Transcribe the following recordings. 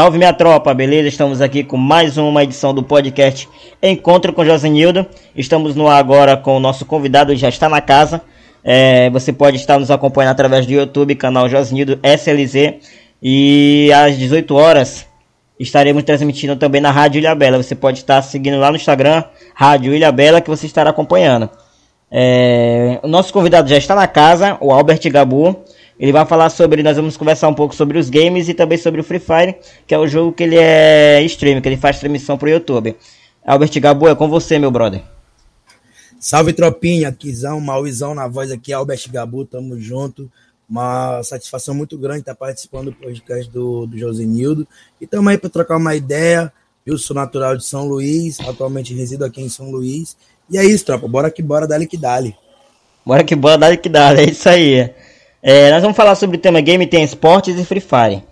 Salve minha tropa, beleza? Estamos aqui com mais uma edição do podcast Encontro com Josenildo. Estamos no ar agora com o nosso convidado, já está na casa. É, você pode estar nos acompanhando através do YouTube, canal Josenildo SLZ. E às 18 horas estaremos transmitindo também na Rádio Ilha Bela. Você pode estar seguindo lá no Instagram, Rádio Ilha Bela, que você estará acompanhando. É, o nosso convidado já está na casa, o Albert Gabu. Ele vai falar sobre, nós vamos conversar um pouco sobre os games e também sobre o Free Fire, que é o jogo que ele é stream, que ele faz transmissão pro YouTube. Albert Gabu, é com você, meu brother. Salve tropinha, Kizão, Mauizão na voz aqui, Albert Gabu, tamo junto. Uma satisfação muito grande estar participando do podcast do, do Josenildo. E estamos aí para trocar uma ideia. Eu sou natural de São Luís, atualmente resido aqui em São Luís. E é isso, tropa. Bora que bora, dale que dale. Bora que bora, dale que dale. É isso aí. É, nós vamos falar sobre o tema Game, tem esportes e Free Fire.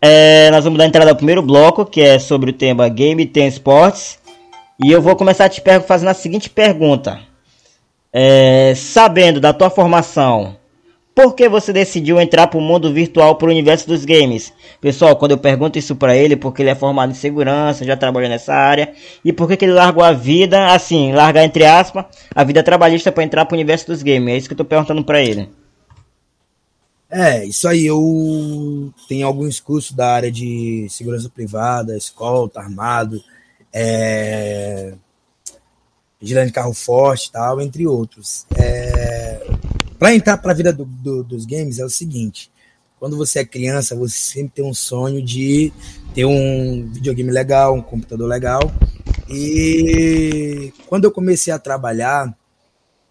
É, nós vamos dar entrada ao primeiro bloco, que é sobre o tema Game, tem esportes. E eu vou começar te fazendo a seguinte pergunta. É, sabendo da tua formação por que você decidiu entrar para o mundo virtual, para o universo dos games? Pessoal, quando eu pergunto isso para ele, porque ele é formado em segurança, já trabalhou nessa área, e por que, que ele largou a vida, assim, largar entre aspas, a vida trabalhista para entrar para o universo dos games? É isso que eu estou perguntando para ele. É, isso aí, eu tenho alguns cursos da área de segurança privada, escolta, armado, é, de carro forte tal, entre outros. É, para entrar para a vida do, do, dos games é o seguinte: quando você é criança, você sempre tem um sonho de ter um videogame legal, um computador legal. E quando eu comecei a trabalhar,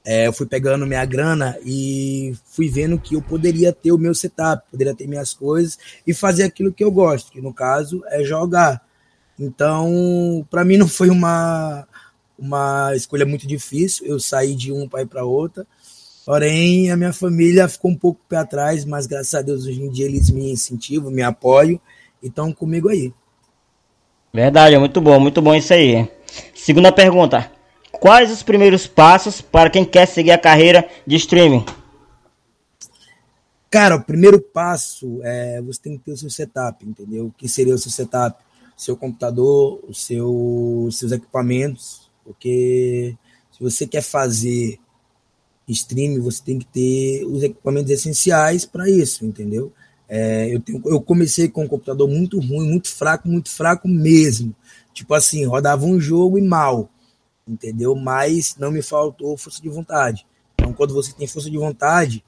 é, eu fui pegando minha grana e fui vendo que eu poderia ter o meu setup, poderia ter minhas coisas e fazer aquilo que eu gosto, que no caso é jogar. Então, para mim não foi uma, uma escolha muito difícil. Eu saí de um para ir para outra. Porém, a minha família ficou um pouco pé atrás, mas graças a Deus hoje em dia eles me incentivam, me apoiam e estão comigo aí. Verdade, é muito bom, muito bom isso aí. Segunda pergunta: Quais os primeiros passos para quem quer seguir a carreira de streaming? Cara, o primeiro passo é você tem que ter o seu setup, entendeu? O que seria o seu setup? Seu computador, o seu, os seus equipamentos, porque se você quer fazer streaming, você tem que ter os equipamentos essenciais para isso, entendeu? É, eu, tenho, eu comecei com um computador muito ruim, muito fraco, muito fraco mesmo. Tipo assim, rodava um jogo e mal, entendeu? Mas não me faltou força de vontade. Então, quando você tem força de vontade,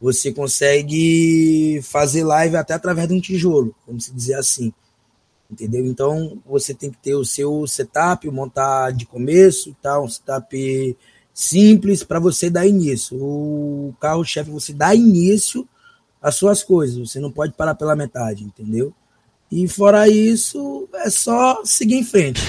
você consegue fazer live até através de um tijolo, vamos dizer assim. Entendeu? Então, você tem que ter o seu setup, montar de começo tal, um setup simples para você dar início. O carro-chefe você dá início às suas coisas, você não pode parar pela metade, entendeu? E fora isso, é só seguir em frente.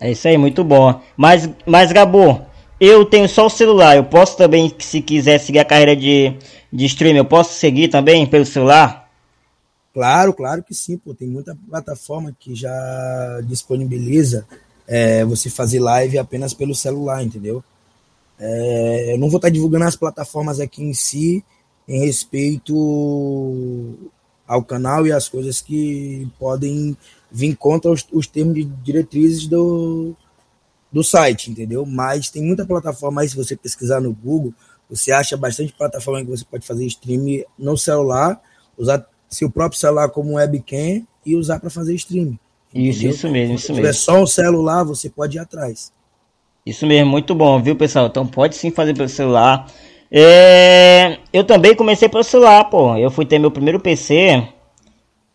É isso aí, muito bom. Mas, mas Gabo, eu tenho só o celular, eu posso também, se quiser seguir a carreira de, de stream, eu posso seguir também pelo celular? Claro, claro que sim, pô. Tem muita plataforma que já disponibiliza é, você fazer live apenas pelo celular, entendeu? É, eu não vou estar divulgando as plataformas aqui em si em respeito ao canal e as coisas que podem vir contra os, os termos de diretrizes do, do site, entendeu? Mas tem muita plataforma aí, se você pesquisar no Google, você acha bastante plataforma que você pode fazer stream no celular, usar seu próprio celular como webcam e usar para fazer stream. Isso, isso mesmo, isso mesmo. Se tiver só um celular, você pode ir atrás. Isso mesmo, muito bom, viu, pessoal? Então pode sim fazer pelo celular. É... Eu também comecei pelo celular, pô. Eu fui ter meu primeiro PC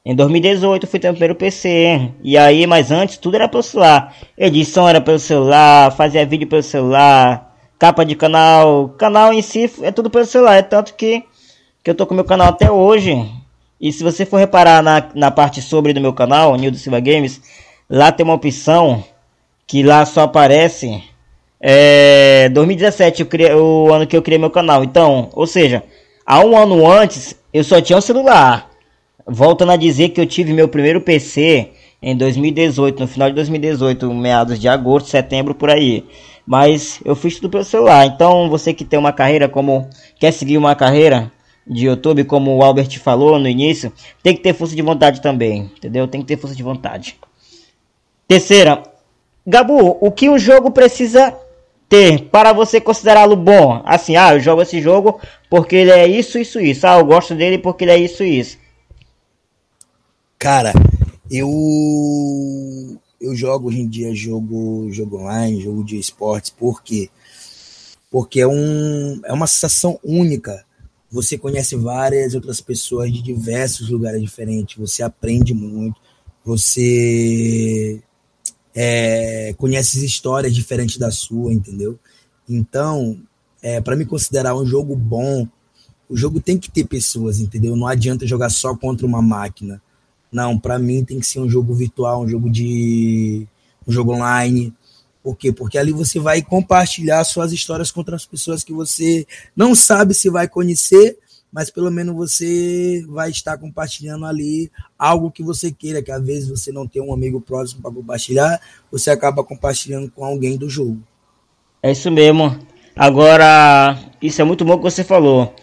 em 2018, fui meu primeiro PC. E aí, mas antes tudo era pelo celular. Edição era pelo celular, fazia vídeo pelo celular, capa de canal, canal em si é tudo pelo celular. É tanto que, que eu tô com meu canal até hoje. E se você for reparar na, na parte sobre do meu canal, Nildo Silva Games, lá tem uma opção que lá só aparece é, 2017, criei, o ano que eu criei meu canal. Então, ou seja, há um ano antes eu só tinha um celular. Voltando a dizer que eu tive meu primeiro PC em 2018, no final de 2018, meados de agosto, setembro por aí. Mas eu fiz tudo pelo celular. Então, você que tem uma carreira como quer seguir uma carreira de YouTube, como o Albert falou no início, tem que ter força de vontade também, entendeu? Tem que ter força de vontade. Terceira, Gabu, o que o jogo precisa ter para você considerá-lo bom? Assim, ah, eu jogo esse jogo porque ele é isso, isso, isso. Ah, eu gosto dele porque ele é isso, isso. Cara, eu eu jogo hoje em dia jogo jogo online, jogo de esportes, por quê? Porque é um é uma sensação única. Você conhece várias outras pessoas de diversos lugares diferentes, você aprende muito, você é, conhece histórias diferentes da sua, entendeu? Então, é, para me considerar um jogo bom, o jogo tem que ter pessoas, entendeu? Não adianta jogar só contra uma máquina. Não, para mim tem que ser um jogo virtual, um jogo de um jogo online. Por quê? Porque ali você vai compartilhar suas histórias com outras pessoas que você não sabe se vai conhecer, mas pelo menos você vai estar compartilhando ali algo que você queira, que às vezes você não tem um amigo próximo para compartilhar, você acaba compartilhando com alguém do jogo. É isso mesmo. Agora, isso é muito bom que você falou.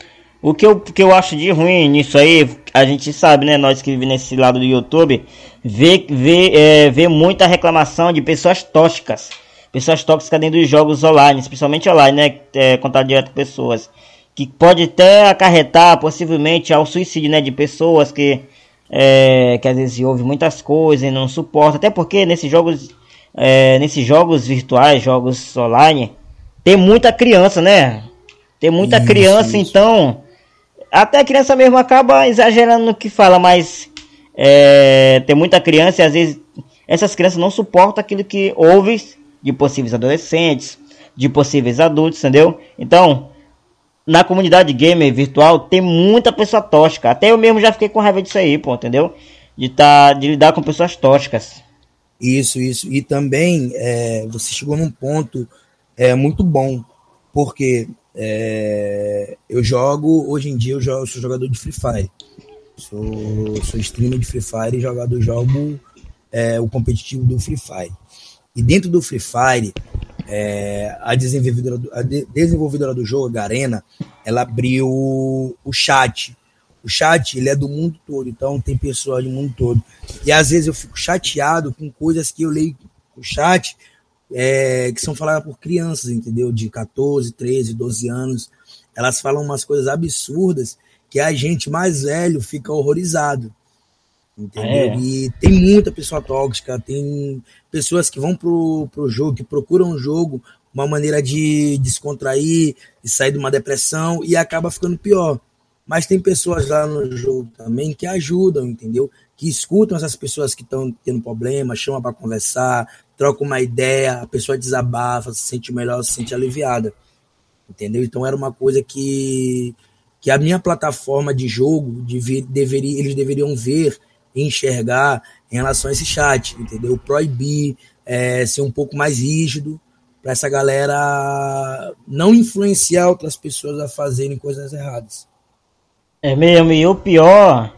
O que eu, que eu acho de ruim nisso aí, a gente sabe, né? Nós que vivemos nesse lado do YouTube, vê, vê, é, vê muita reclamação de pessoas tóxicas. Pessoas tóxicas dentro dos jogos online, especialmente online, né? É, contato direto com pessoas que pode até acarretar possivelmente ao suicídio né, de pessoas que, é, que às vezes ouve muitas coisas e não suporta. Até porque nesses jogos, é, nesses jogos virtuais, jogos online, tem muita criança, né? Tem muita isso, criança, isso. então até a criança mesmo acaba exagerando no que fala, mas é, tem muita criança e às vezes essas crianças não suportam aquilo que ouve de possíveis adolescentes, de possíveis adultos, entendeu? Então, na comunidade gamer virtual tem muita pessoa tóxica. Até eu mesmo já fiquei com raiva disso aí, pô, entendeu? De, tá, de lidar com pessoas tóxicas. Isso, isso. E também é, você chegou num ponto é, muito bom, porque é, eu jogo, hoje em dia eu, jogo, eu sou jogador de Free Fire. Sou, sou streamer de Free Fire e jogador jogo é, o competitivo do Free Fire. E dentro do Free Fire, é, a, desenvolvedora do, a de, desenvolvedora do jogo, a Garena, ela abriu o chat. O chat ele é do mundo todo, então tem pessoas do mundo todo. E às vezes eu fico chateado com coisas que eu leio no chat é, que são faladas por crianças, entendeu? De 14, 13, 12 anos. Elas falam umas coisas absurdas que a gente mais velho fica horrorizado. Entendeu? É. E tem muita pessoa tóxica, tem pessoas que vão pro, pro jogo, que procuram o jogo, uma maneira de descontrair, de sair de uma depressão e acaba ficando pior. Mas tem pessoas lá no jogo também que ajudam, entendeu? Que escutam essas pessoas que estão tendo problema, chamam para conversar, trocam uma ideia, a pessoa desabafa, se sente melhor, se sente aliviada. Entendeu? Então era uma coisa que, que a minha plataforma de jogo deveria, eles deveriam ver enxergar em relação a esse chat, entendeu? Proibir, é, ser um pouco mais rígido para essa galera não influenciar outras pessoas a fazerem coisas erradas. É mesmo, e o pior,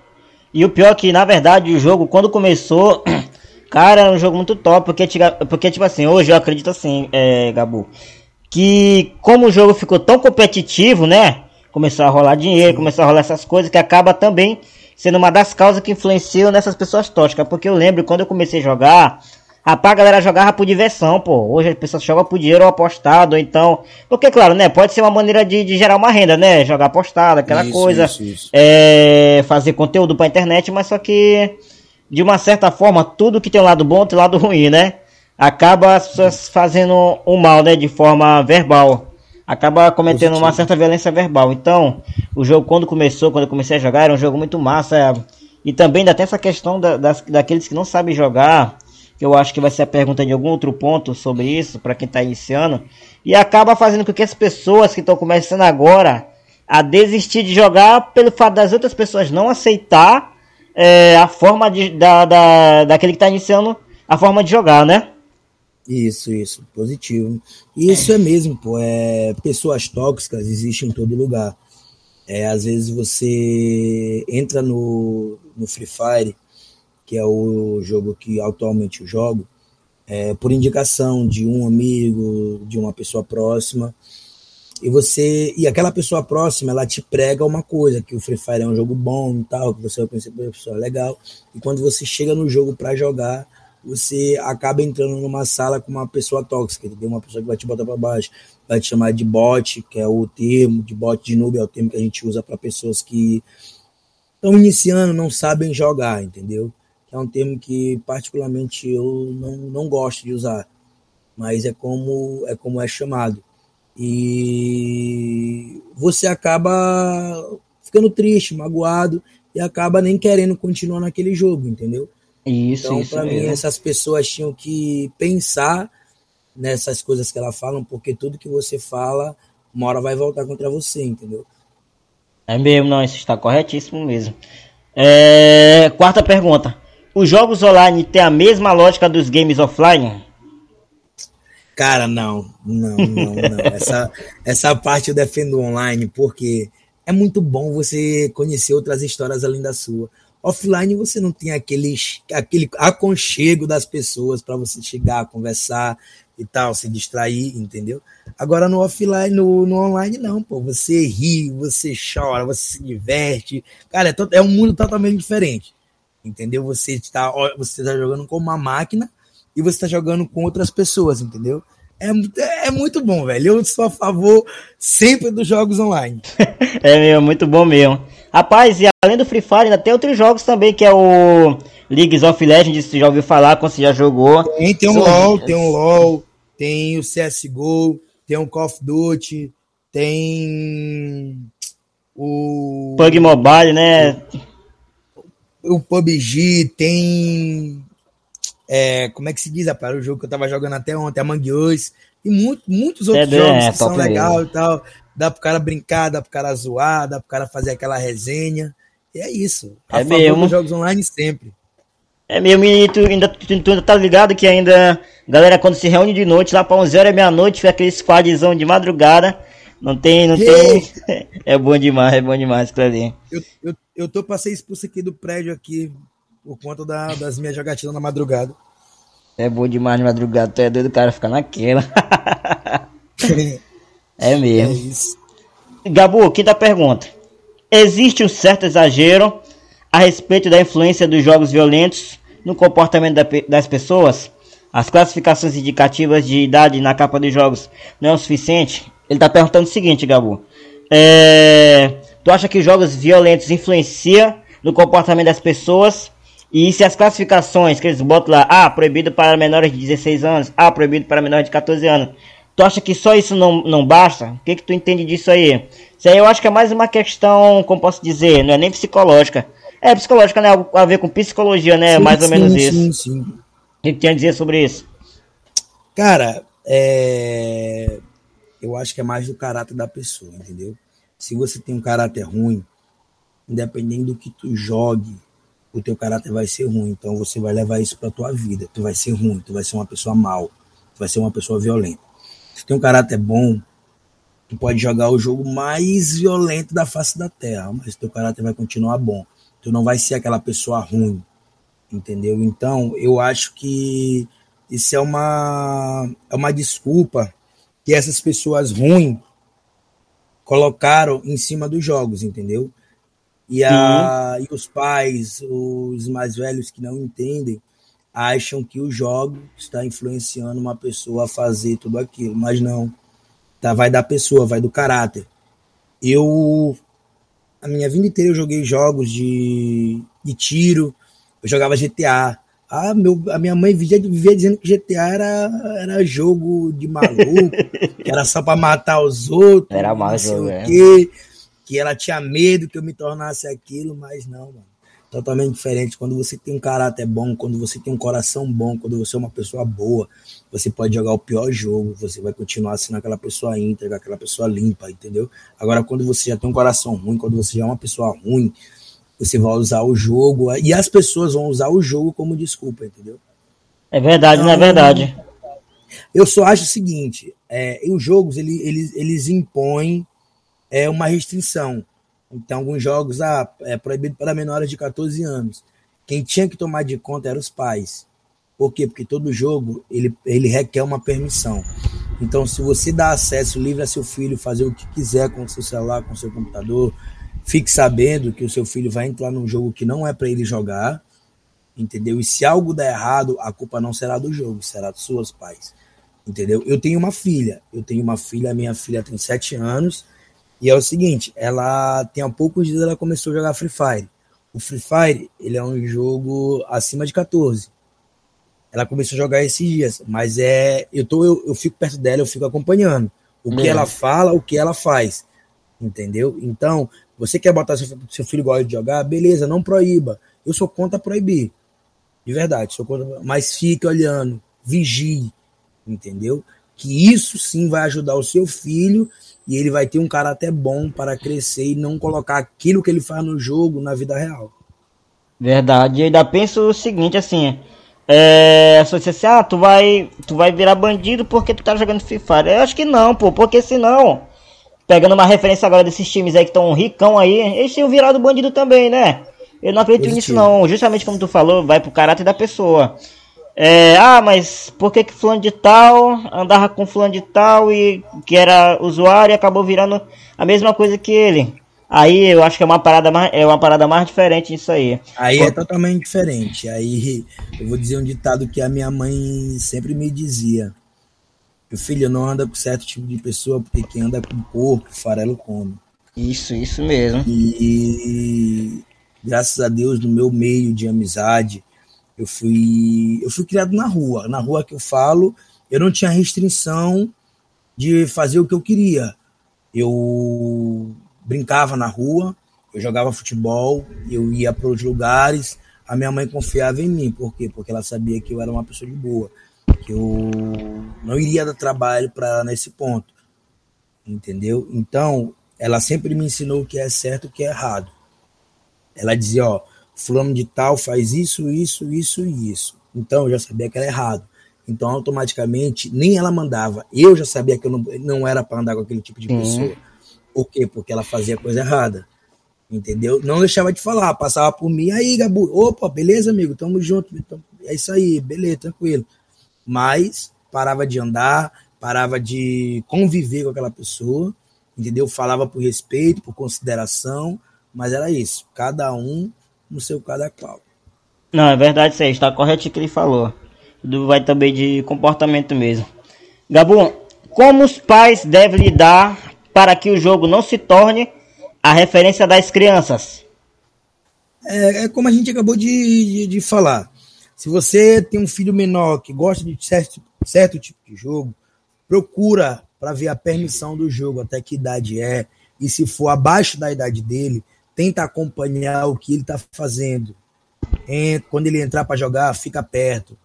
e o pior é que na verdade o jogo quando começou, cara, era um jogo muito top, porque, porque tipo assim, hoje eu acredito assim, é, Gabu, que como o jogo ficou tão competitivo, né? Começou a rolar dinheiro, começou a rolar essas coisas que acaba também sendo uma das causas que influenciam nessas pessoas tóxicas. Porque eu lembro quando eu comecei a jogar, rapaz, a galera jogava por diversão, pô. Hoje as pessoas jogam por dinheiro apostado, então. Porque, claro, né? Pode ser uma maneira de, de gerar uma renda, né? Jogar apostado, aquela isso, coisa. Isso, isso. É, fazer conteúdo pra internet, mas só que, de uma certa forma, tudo que tem um lado bom tem um lado ruim, né? Acaba as pessoas fazendo o mal, né? De forma verbal acaba cometendo Positivo. uma certa violência verbal. Então, o jogo quando começou, quando eu comecei a jogar, era um jogo muito massa. E também ainda tem essa questão da, das, daqueles que não sabem jogar, que eu acho que vai ser a pergunta de algum outro ponto sobre isso, para quem está iniciando. E acaba fazendo com que as pessoas que estão começando agora a desistir de jogar pelo fato das outras pessoas não aceitar é, a forma de, da, da, daquele que está iniciando a forma de jogar, né? Isso, isso, positivo. Isso é mesmo, pô. É, pessoas tóxicas existem em todo lugar. É, às vezes você entra no, no Free Fire, que é o jogo que atualmente eu jogo, é, por indicação de um amigo, de uma pessoa próxima. e você e aquela pessoa próxima ela te prega uma coisa que o Free Fire é um jogo bom e tal que você vai conhecer uma pessoa legal e quando você chega no jogo para jogar você acaba entrando numa sala com uma pessoa tóxica entendeu uma pessoa que vai te botar para baixo vai te chamar de bot que é o termo de bot de noob é o termo que a gente usa para pessoas que estão iniciando não sabem jogar entendeu é um termo que particularmente eu não, não gosto de usar mas é como é como é chamado e você acaba ficando triste, magoado e acaba nem querendo continuar naquele jogo, entendeu? Isso, então, para mim, essas pessoas tinham que pensar nessas coisas que elas falam, porque tudo que você fala, uma hora vai voltar contra você, entendeu? É mesmo, não, isso está corretíssimo mesmo. É... Quarta pergunta. Os jogos online têm a mesma lógica dos games offline? Cara, não, não, não, não. essa, essa parte eu defendo online porque é muito bom você conhecer outras histórias além da sua. Offline você não tem aqueles, aquele aconchego das pessoas para você chegar, conversar e tal, se distrair, entendeu? Agora no offline, no, no online, não, pô. Você ri, você chora, você se diverte. Cara, é, é um mundo totalmente diferente. Entendeu? Você está você tá jogando com uma máquina e você tá jogando com outras pessoas, entendeu? É, é muito bom, velho. Eu sou a favor sempre dos jogos online. é mesmo, muito bom mesmo. Rapaz, e além do Free Fire, ainda tem outros jogos também, que é o League of Legends, você já ouviu falar, quando você já jogou. Tem, tem um São... LoL, tem um LoL, tem o CSGO, tem o Call of Duty, tem o... Pug Mobile, né? O PUBG, tem é, como é que se diz, rapaz? O jogo que eu tava jogando até ontem, Among Us. E muito, muitos outros é, jogos é, que são legais e tal. Dá pro cara brincar, dá pro cara zoar, dá pro cara fazer aquela resenha. E é isso. A é mesmo. jogos online sempre. É mesmo, e tu ainda, tu, tu ainda tá ligado que ainda, galera, quando se reúne de noite, lá pra 11 horas meia-noite, fica aquele squadzão de madrugada. Não tem, não tem. É bom demais, é bom demais, Clevinho. Eu, eu, eu tô pra ser expulso aqui do prédio aqui por conta da, das minhas jogatinas na madrugada. É bom demais de madrugada, tu é doido, cara ficar naquela. é mesmo. É isso. Gabu, quinta pergunta. Existe um certo exagero a respeito da influência dos jogos violentos no comportamento da, das pessoas? As classificações indicativas de idade na capa dos jogos não é o suficiente? Ele está perguntando o seguinte, Gabu. É, tu acha que jogos violentos influenciam no comportamento das pessoas e se as classificações que eles botam lá, ah, proibido para menores de 16 anos, ah, proibido para menores de 14 anos, tu acha que só isso não, não basta? O que, que tu entende disso aí? Isso aí eu acho que é mais uma questão, como posso dizer, não é nem psicológica. É psicológica, né? Algo a ver com psicologia, né? Sim, mais ou menos sim, isso. Sim, sim. O que tem a dizer sobre isso? Cara, é... eu acho que é mais do caráter da pessoa, entendeu? Se você tem um caráter ruim, independente do que tu jogue, o teu caráter vai ser ruim. Então você vai levar isso para tua vida. Tu vai ser ruim, tu vai ser uma pessoa mal, tu vai ser uma pessoa violenta. Se tem um caráter bom, tu pode jogar o jogo mais violento da face da terra, mas teu caráter vai continuar bom. Tu não vai ser aquela pessoa ruim, entendeu? Então, eu acho que isso é uma é uma desculpa que essas pessoas ruins colocaram em cima dos jogos, entendeu? E, a, e os pais, os mais velhos que não entendem, acham que o jogo está influenciando uma pessoa a fazer tudo aquilo, mas não. Tá, vai da pessoa, vai do caráter. Eu, a minha vida inteira eu joguei jogos de, de tiro, eu jogava GTA. Ah, meu, a minha mãe vivia, vivia dizendo que GTA era, era jogo de maluco, que era só para matar os outros. Era mais jogo, é. quê que ela tinha medo que eu me tornasse aquilo, mas não, mano. Totalmente diferente. Quando você tem um caráter bom, quando você tem um coração bom, quando você é uma pessoa boa, você pode jogar o pior jogo, você vai continuar sendo aquela pessoa íntegra, aquela pessoa limpa, entendeu? Agora, quando você já tem um coração ruim, quando você já é uma pessoa ruim, você vai usar o jogo, e as pessoas vão usar o jogo como desculpa, entendeu? É verdade, então, não é verdade. Eu só acho o seguinte, é, os jogos, eles, eles, eles impõem é uma restrição. Então, alguns jogos, ah, é proibido para menores de 14 anos. Quem tinha que tomar de conta eram os pais. Por quê? Porque todo jogo ele, ele requer uma permissão. Então, se você dá acesso livre a seu filho fazer o que quiser com o seu celular, com o seu computador, fique sabendo que o seu filho vai entrar num jogo que não é para ele jogar, entendeu? E se algo der errado, a culpa não será do jogo, será dos seus pais, entendeu? Eu tenho uma filha, eu tenho uma filha, minha filha tem sete anos, e é o seguinte, ela tem há poucos dias ela começou a jogar Free Fire. O Free Fire, ele é um jogo acima de 14. Ela começou a jogar esses dias, mas é, eu tô eu, eu fico perto dela, eu fico acompanhando o que ela fala, o que ela faz. Entendeu? Então, você quer botar seu, seu filho gosta de jogar, beleza, não proíba. Eu sou contra proibir. De verdade, sou contra, mas fique olhando, vigie, entendeu? Que isso sim vai ajudar o seu filho e ele vai ter um caráter bom para crescer e não colocar aquilo que ele faz no jogo na vida real. Verdade. Eu ainda penso o seguinte, assim, é, se você assim, ah, tu vai, tu vai virar bandido porque tu tá jogando Free Fire. Eu acho que não, pô, porque senão, pegando uma referência agora desses times aí que estão ricão aí, eles tinham virado bandido também, né? Eu não acredito Positivo. nisso não, justamente como tu falou, vai pro caráter da pessoa. É, ah, mas por que que fulano de tal andava com fulano de tal e que era usuário e acabou virando a mesma coisa que ele? Aí eu acho que é uma parada mais, é uma parada mais diferente disso aí. Aí é totalmente diferente. Aí eu vou dizer um ditado que a minha mãe sempre me dizia. Meu filho não anda com certo tipo de pessoa, porque quem anda com porco, farelo come. Isso, isso mesmo. E graças a Deus, no meu meio de amizade, eu fui, eu fui criado na rua. Na rua que eu falo, eu não tinha restrição de fazer o que eu queria. Eu brincava na rua, eu jogava futebol, eu ia para os lugares. A minha mãe confiava em mim, por quê? Porque ela sabia que eu era uma pessoa de boa, eu não iria dar trabalho para nesse ponto, entendeu? Então, ela sempre me ensinou o que é certo e o que é errado. Ela dizia, ó, fulano de tal faz isso, isso, isso e isso. Então, eu já sabia que era errado. Então, automaticamente, nem ela mandava. Eu já sabia que eu não, não era para andar com aquele tipo de pessoa. Por quê? Porque ela fazia coisa errada. Entendeu? Não deixava de falar, passava por mim, aí, Gabu, opa, beleza, amigo, tamo junto, então, é isso aí, beleza, tranquilo. Mas parava de andar, parava de conviver com aquela pessoa, entendeu? Falava por respeito, por consideração, mas era isso, cada um no seu cada qual. Não, é verdade, você está correto o que ele falou. Tudo vai também de comportamento mesmo. Gabu, como os pais devem lidar para que o jogo não se torne a referência das crianças? É, é como a gente acabou de, de, de, falar. Se você tem um filho menor que gosta de certo, certo tipo de jogo, procura para ver a permissão do jogo, até que idade é, e se for abaixo da idade dele, tenta acompanhar o que ele está fazendo. Quando ele entrar para jogar, fica perto,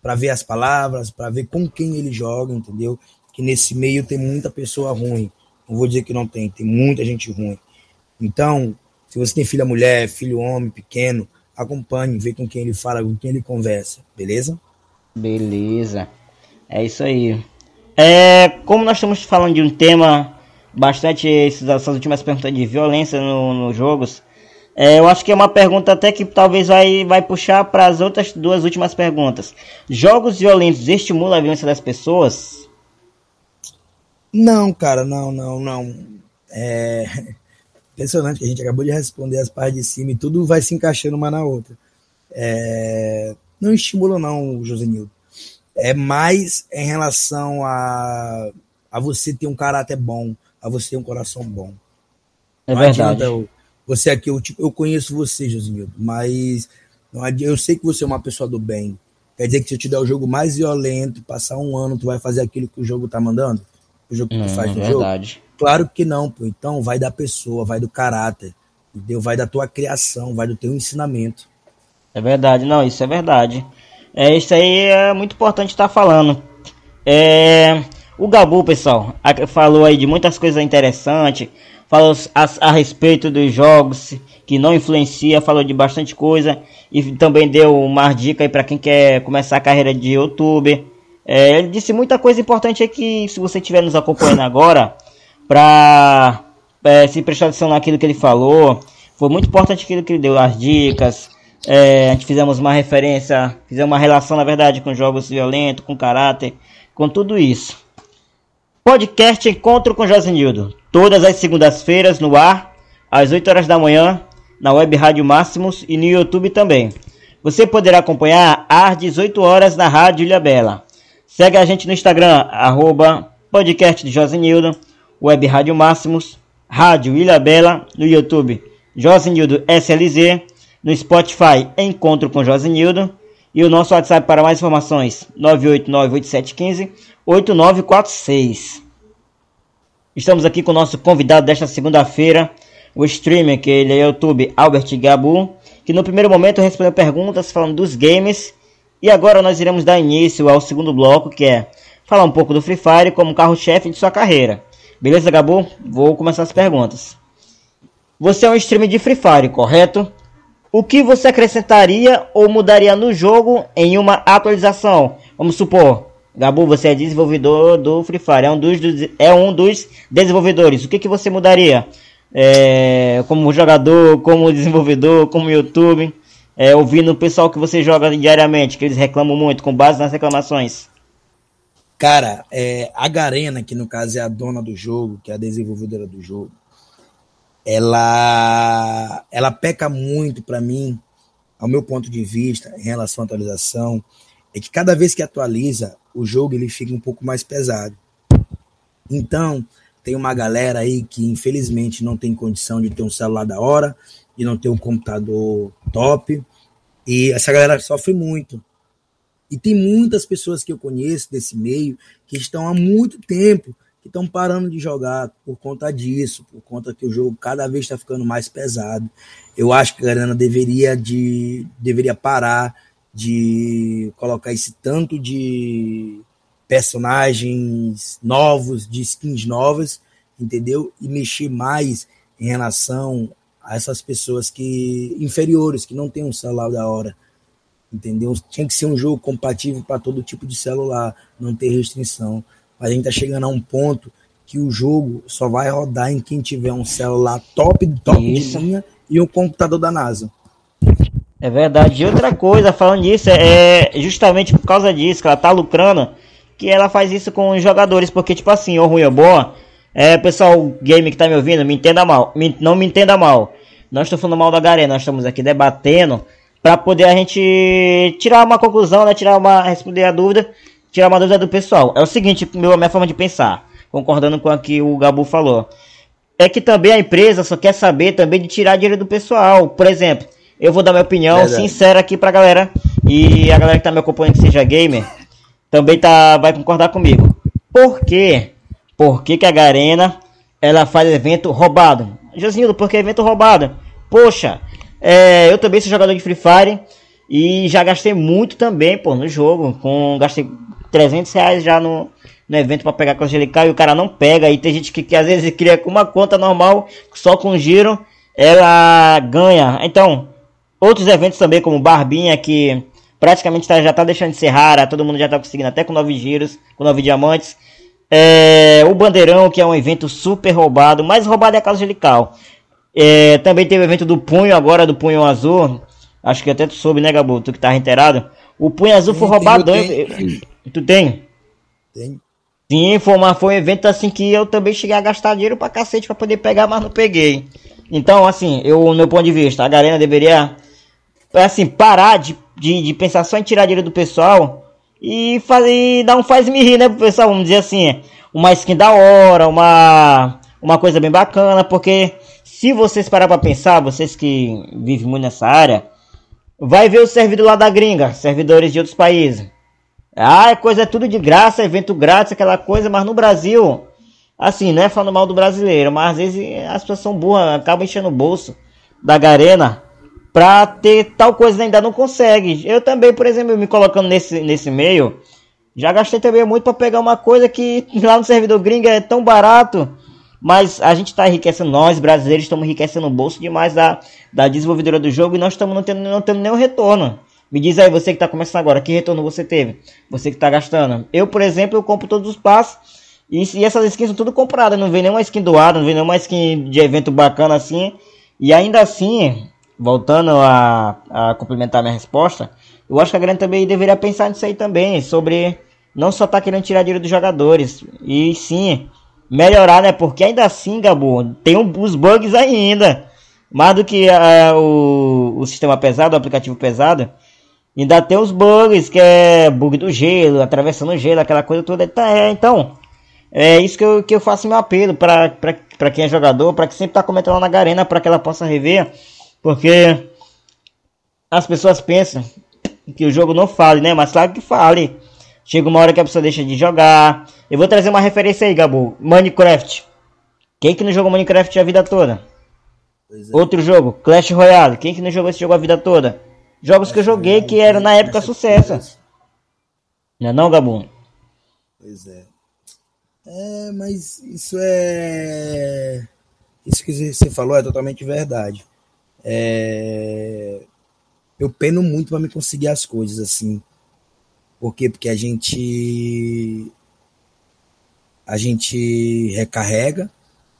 para ver as palavras, para ver com quem ele joga, entendeu? Que nesse meio tem muita pessoa ruim. Não vou dizer que não tem, tem muita gente ruim. Então, se você tem filha mulher, filho homem, pequeno, acompanhe, vê com quem ele fala, com quem ele conversa, beleza? Beleza. É isso aí. É, como nós estamos falando de um tema bastante essas últimas perguntas de violência nos no jogos, é, eu acho que é uma pergunta até que talvez vai, vai puxar para as outras duas últimas perguntas. Jogos violentos estimulam a violência das pessoas? Não, cara, não, não, não. É impressionante que a gente acabou de responder as partes de cima e tudo vai se encaixando uma na outra. É... Não estimula, não, Josenildo. É mais em relação a, a você ter um caráter bom, a você ter um coração bom. É não verdade. Eu, você aqui, eu, tipo, eu conheço você, Josenildo, mas não adianta, eu sei que você é uma pessoa do bem. Quer dizer que se eu te der o jogo mais violento, passar um ano, tu vai fazer aquilo que o jogo tá mandando? O jogo que tu faz no verdade. jogo? Claro que não, pô. Então vai da pessoa, vai do caráter, entendeu? Vai da tua criação, vai do teu ensinamento. É verdade, não, isso é verdade. É, isso aí é muito importante estar tá falando. É, o Gabu, pessoal, falou aí de muitas coisas interessantes, falou a, a, respeito dos jogos que não influencia, falou de bastante coisa e também deu uma dica aí para quem quer começar a carreira de youtuber. É, ele disse muita coisa importante aqui, se você estiver nos acompanhando agora, para é, se prestar atenção naquilo que ele falou. Foi muito importante aquilo que ele deu, as dicas. É, a gente fizemos uma referência, fizemos uma relação, na verdade, com jogos violentos, com caráter, com tudo isso. Podcast Encontro com Josenildo. Todas as segundas-feiras no ar, às 8 horas da manhã, na Web Rádio Máximos e no YouTube também. Você poderá acompanhar às 18 horas na Rádio Ilha Bela. Segue a gente no Instagram, arroba podcast de Josenildo, Web Rádio Máximos, Rádio Ilha Bela, no YouTube, Josenildo SLZ, no Spotify Encontro com Josenildo e o nosso WhatsApp para mais informações 98987158946. Estamos aqui com o nosso convidado desta segunda-feira, o streamer que ele é YouTube Albert Gabu, que no primeiro momento respondeu perguntas falando dos games e agora nós iremos dar início ao segundo bloco que é falar um pouco do Free Fire como carro-chefe de sua carreira. Beleza, Gabu? Vou começar as perguntas. Você é um streamer de Free Fire, correto? O que você acrescentaria ou mudaria no jogo em uma atualização? Vamos supor, Gabu, você é desenvolvedor do Free Fire, é um dos, é um dos desenvolvedores. O que, que você mudaria? É, como jogador, como desenvolvedor, como YouTube, é, ouvindo o pessoal que você joga diariamente, que eles reclamam muito, com base nas reclamações. Cara, é, a Garena, que no caso é a dona do jogo, que é a desenvolvedora do jogo, ela, ela peca muito para mim, ao meu ponto de vista, em relação à atualização, é que cada vez que atualiza, o jogo ele fica um pouco mais pesado. Então, tem uma galera aí que infelizmente não tem condição de ter um celular da hora e não ter um computador top, e essa galera sofre muito. E tem muitas pessoas que eu conheço desse meio que estão há muito tempo que estão parando de jogar por conta disso, por conta que o jogo cada vez está ficando mais pesado. Eu acho que a Garena deveria, de, deveria parar de colocar esse tanto de personagens novos, de skins novas, entendeu? E mexer mais em relação a essas pessoas que inferiores, que não têm um celular da hora, entendeu? Tinha que ser um jogo compatível para todo tipo de celular, não ter restrição. Mas a gente tá chegando a um ponto que o jogo só vai rodar em quem tiver um celular top, top de linha e um computador da NASA. É verdade. E outra coisa, falando nisso, é justamente por causa disso que ela tá lucrando, que ela faz isso com os jogadores, porque tipo assim, ou ruim ou boa, é, pessoal, game que tá me ouvindo, me entenda mal, me, não me entenda mal. Não estou falando mal da Garena, nós estamos aqui debatendo para poder a gente tirar uma conclusão, né, tirar uma responder a dúvida tirar uma dúvida do pessoal. É o seguinte, meu, a minha forma de pensar, concordando com o que o Gabu falou. É que também a empresa só quer saber também de tirar dinheiro do pessoal. Por exemplo, eu vou dar minha opinião Verdade. sincera aqui pra galera. E a galera que tá me acompanhando que seja gamer também tá, vai concordar comigo. Por quê? Por que, que a Garena ela faz evento roubado? Josinho, por que evento roubado? Poxa, é, eu também sou jogador de Free Fire e já gastei muito também, pô, no jogo. Com, gastei 300 reais já no, no evento para pegar com angelical e o cara não pega. E tem gente que, que às vezes cria com uma conta normal, só com giro, ela ganha. Então, outros eventos também, como Barbinha, que praticamente tá, já tá deixando de ser rara, todo mundo já tá conseguindo até com 9 giros, com 9 diamantes. É, o Bandeirão, que é um evento super roubado, mais roubado é a Casa Angelical. É, também teve o evento do Punho agora, do Punho Azul. Acho que até tu soube, né, Gabu? Tu que tá inteirado. O Punho Azul foi roubado. Tu tem? Tem. Sim, foi, uma, foi um evento assim que eu também cheguei a gastar dinheiro pra cacete pra poder pegar, mas não peguei. Então, assim, eu, no meu ponto de vista, a Garena deveria, assim, parar de, de, de pensar só em tirar dinheiro do pessoal e fazer, dar um faz-me rir, né, pessoal, vamos dizer assim, uma skin da hora, uma, uma coisa bem bacana, porque se vocês parar pra pensar, vocês que vivem muito nessa área, vai ver o servidor lá da gringa, servidores de outros países. Ah, é coisa é tudo de graça, evento grátis, aquela coisa, mas no Brasil, assim, não é falando mal do brasileiro, mas às vezes as pessoas são burras, acabam enchendo o bolso da Garena pra ter tal coisa ainda não consegue. Eu também, por exemplo, me colocando nesse, nesse meio, já gastei também muito para pegar uma coisa que lá no servidor gringo é tão barato, mas a gente está enriquecendo, nós brasileiros estamos enriquecendo o bolso demais da, da desenvolvedora do jogo e nós estamos não tendo, não tendo nenhum retorno. Me diz aí, você que está começando agora, que retorno você teve? Você que está gastando. Eu, por exemplo, eu compro todos os passos. E, e essas skins são tudo compradas. Não vem nenhuma skin doada, não vem nenhuma skin de evento bacana assim. E ainda assim, voltando a, a complementar minha resposta, eu acho que a grande também deveria pensar nisso aí também. Sobre não só tá querendo tirar dinheiro dos jogadores, e sim melhorar, né? Porque ainda assim, Gabo, tem um, os bugs ainda. Mais do que uh, o, o sistema pesado, o aplicativo pesado, ainda tem os bugs, que é bug do gelo, atravessando o gelo, aquela coisa toda. Tá, é, então, é isso que eu, que eu faço meu apelo para quem é jogador, para que sempre tá comentando na Garena, para que ela possa rever, porque as pessoas pensam que o jogo não fale, né? Mas claro que fale. Chega uma hora que a pessoa deixa de jogar. Eu vou trazer uma referência aí, Gabu. Minecraft. Quem que não jogou Minecraft a vida toda? É. Outro jogo, Clash Royale. Quem que não jogou esse jogo a vida toda? Jogos que eu joguei que eram na época sucesso. Não é não, Gabu? Pois é. É, mas isso é. Isso que você falou é totalmente verdade. É eu peno muito para me conseguir as coisas assim. Por quê? Porque a gente a gente recarrega